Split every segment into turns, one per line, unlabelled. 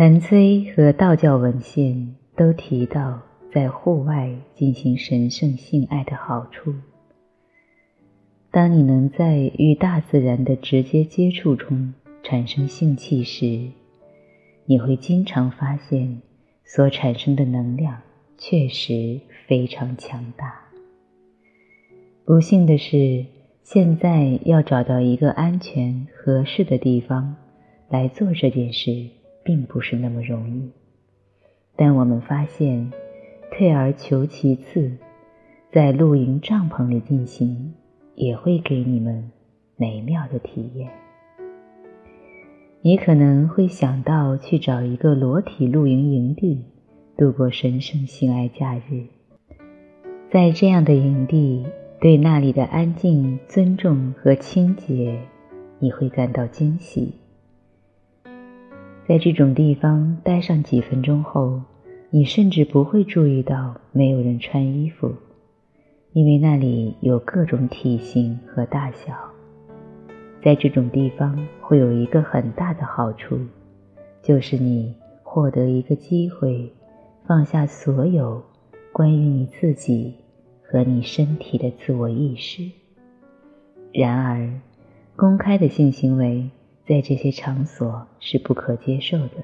谭崔和道教文献都提到，在户外进行神圣性爱的好处。当你能在与大自然的直接接触中产生性气时，你会经常发现所产生的能量确实非常强大。不幸的是，现在要找到一个安全合适的地方来做这件事，并不是那么容易。但我们发现，退而求其次，在露营帐篷里进行，也会给你们美妙的体验。你可能会想到去找一个裸体露营营地，度过神圣性爱假日。在这样的营地。对那里的安静、尊重和清洁，你会感到惊喜。在这种地方待上几分钟后，你甚至不会注意到没有人穿衣服，因为那里有各种体型和大小。在这种地方会有一个很大的好处，就是你获得一个机会，放下所有关于你自己。和你身体的自我意识。然而，公开的性行为在这些场所是不可接受的，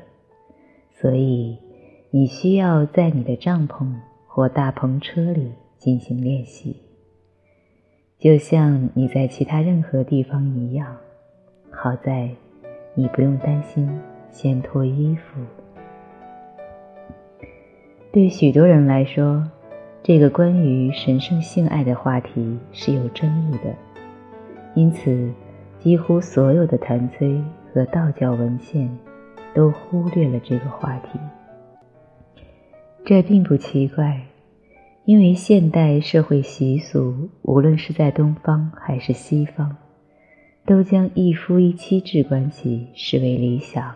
所以你需要在你的帐篷或大篷车里进行练习，就像你在其他任何地方一样。好在你不用担心先脱衣服。对许多人来说。这个关于神圣性爱的话题是有争议的，因此几乎所有的谭崔和道教文献都忽略了这个话题。这并不奇怪，因为现代社会习俗，无论是在东方还是西方，都将一夫一妻制关系视为理想。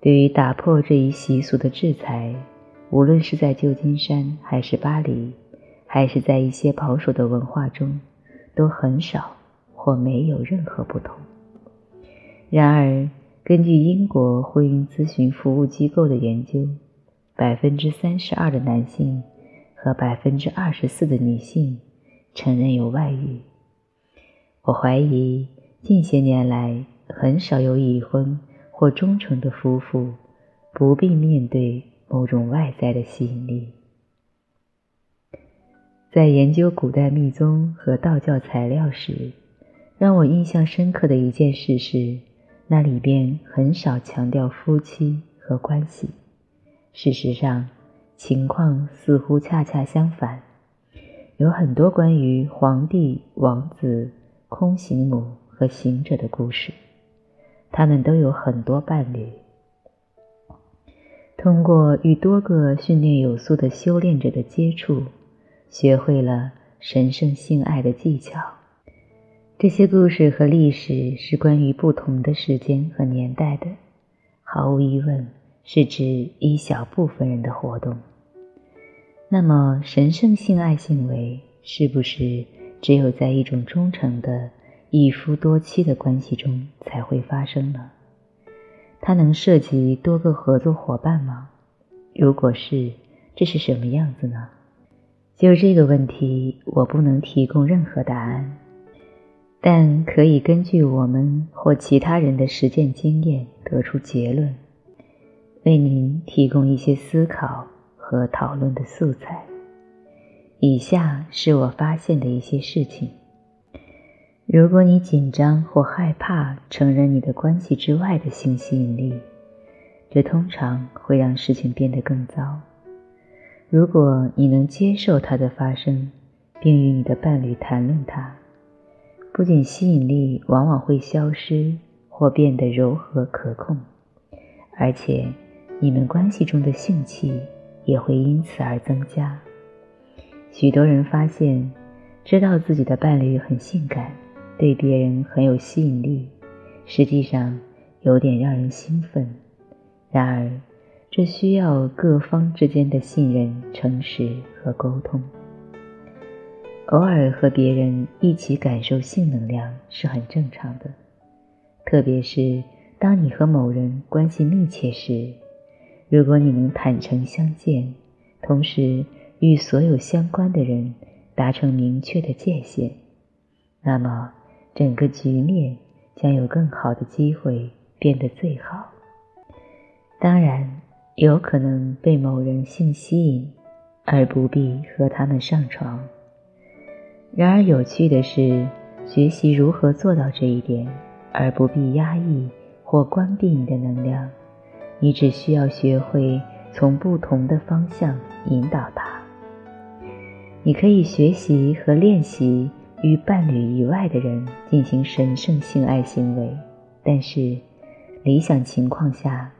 对于打破这一习俗的制裁。无论是在旧金山，还是巴黎，还是在一些保守的文化中，都很少或没有任何不同。然而，根据英国婚姻咨询服务机构的研究，百分之三十二的男性和百分之二十四的女性承认有外遇。我怀疑近些年来很少有已婚或忠诚的夫妇不必面对。某种外在的吸引力，在研究古代密宗和道教材料时，让我印象深刻的一件事是，那里边很少强调夫妻和关系。事实上，情况似乎恰恰相反，有很多关于皇帝、王子、空行母和行者的故事，他们都有很多伴侣。通过与多个训练有素的修炼者的接触，学会了神圣性爱的技巧。这些故事和历史是关于不同的时间和年代的，毫无疑问是指一小部分人的活动。那么，神圣性爱行为是不是只有在一种忠诚的一夫多妻的关系中才会发生呢？它能涉及多个合作伙伴吗？如果是，这是什么样子呢？就这个问题，我不能提供任何答案，但可以根据我们或其他人的实践经验得出结论，为您提供一些思考和讨论的素材。以下是我发现的一些事情。如果你紧张或害怕承认你的关系之外的性吸引力，这通常会让事情变得更糟。如果你能接受它的发生，并与你的伴侣谈论它，不仅吸引力往往会消失或变得柔和可控，而且你们关系中的性气也会因此而增加。许多人发现，知道自己的伴侣很性感。对别人很有吸引力，实际上有点让人兴奋。然而，这需要各方之间的信任、诚实和沟通。偶尔和别人一起感受性能量是很正常的，特别是当你和某人关系密切时，如果你能坦诚相见，同时与所有相关的人达成明确的界限，那么整个局面将有更好的机会变得最好。当然，有可能被某人性吸引，而不必和他们上床。然而，有趣的是，学习如何做到这一点，而不必压抑或关闭你的能量。你只需要学会从不同的方向引导它。你可以学习和练习与伴侣以外的人进行神圣性爱行为，但是理想情况下，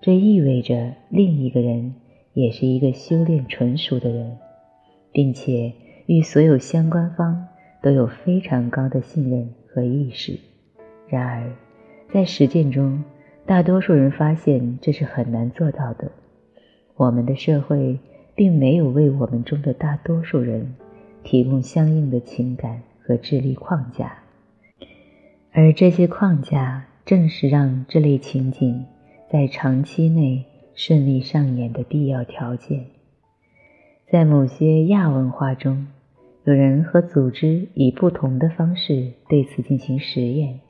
这意味着另一个人也是一个修炼纯熟的人，并且与所有相关方都有非常高的信任和意识。然而，在实践中，大多数人发现这是很难做到的。我们的社会并没有为我们中的大多数人提供相应的情感和智力框架，而这些框架正是让这类情景在长期内顺利上演的必要条件。在某些亚文化中，有人和组织以不同的方式对此进行实验。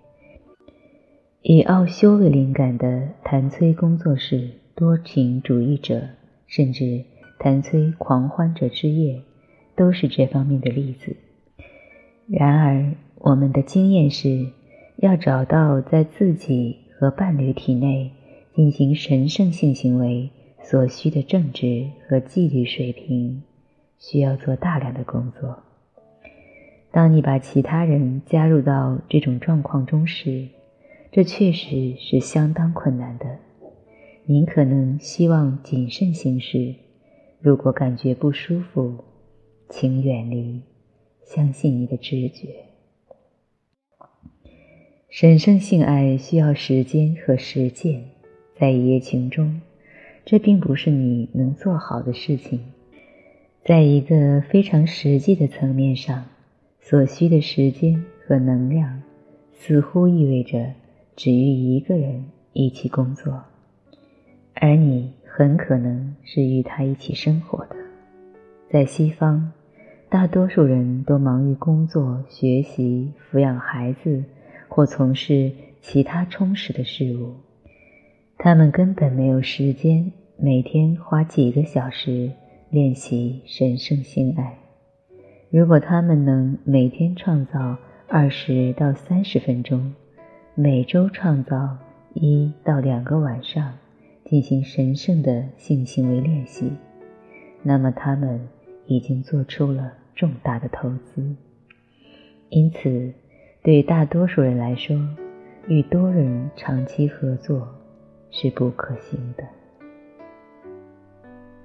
以奥修为灵感的谭崔工作室多情主义者，甚至谭崔狂欢者之夜，都是这方面的例子。然而，我们的经验是，要找到在自己和伴侣体内进行神圣性行为所需的正直和纪律水平，需要做大量的工作。当你把其他人加入到这种状况中时，这确实是相当困难的。您可能希望谨慎行事，如果感觉不舒服，请远离，相信你的直觉。神圣性爱需要时间和实践，在一夜情中，这并不是你能做好的事情。在一个非常实际的层面上，所需的时间和能量，似乎意味着。只与一个人一起工作，而你很可能是与他一起生活的。在西方，大多数人都忙于工作、学习、抚养孩子或从事其他充实的事物，他们根本没有时间每天花几个小时练习神圣性爱。如果他们能每天创造二十到三十分钟，每周创造一到两个晚上进行神圣的性行为练习，那么他们已经做出了重大的投资。因此，对大多数人来说，与多人长期合作是不可行的。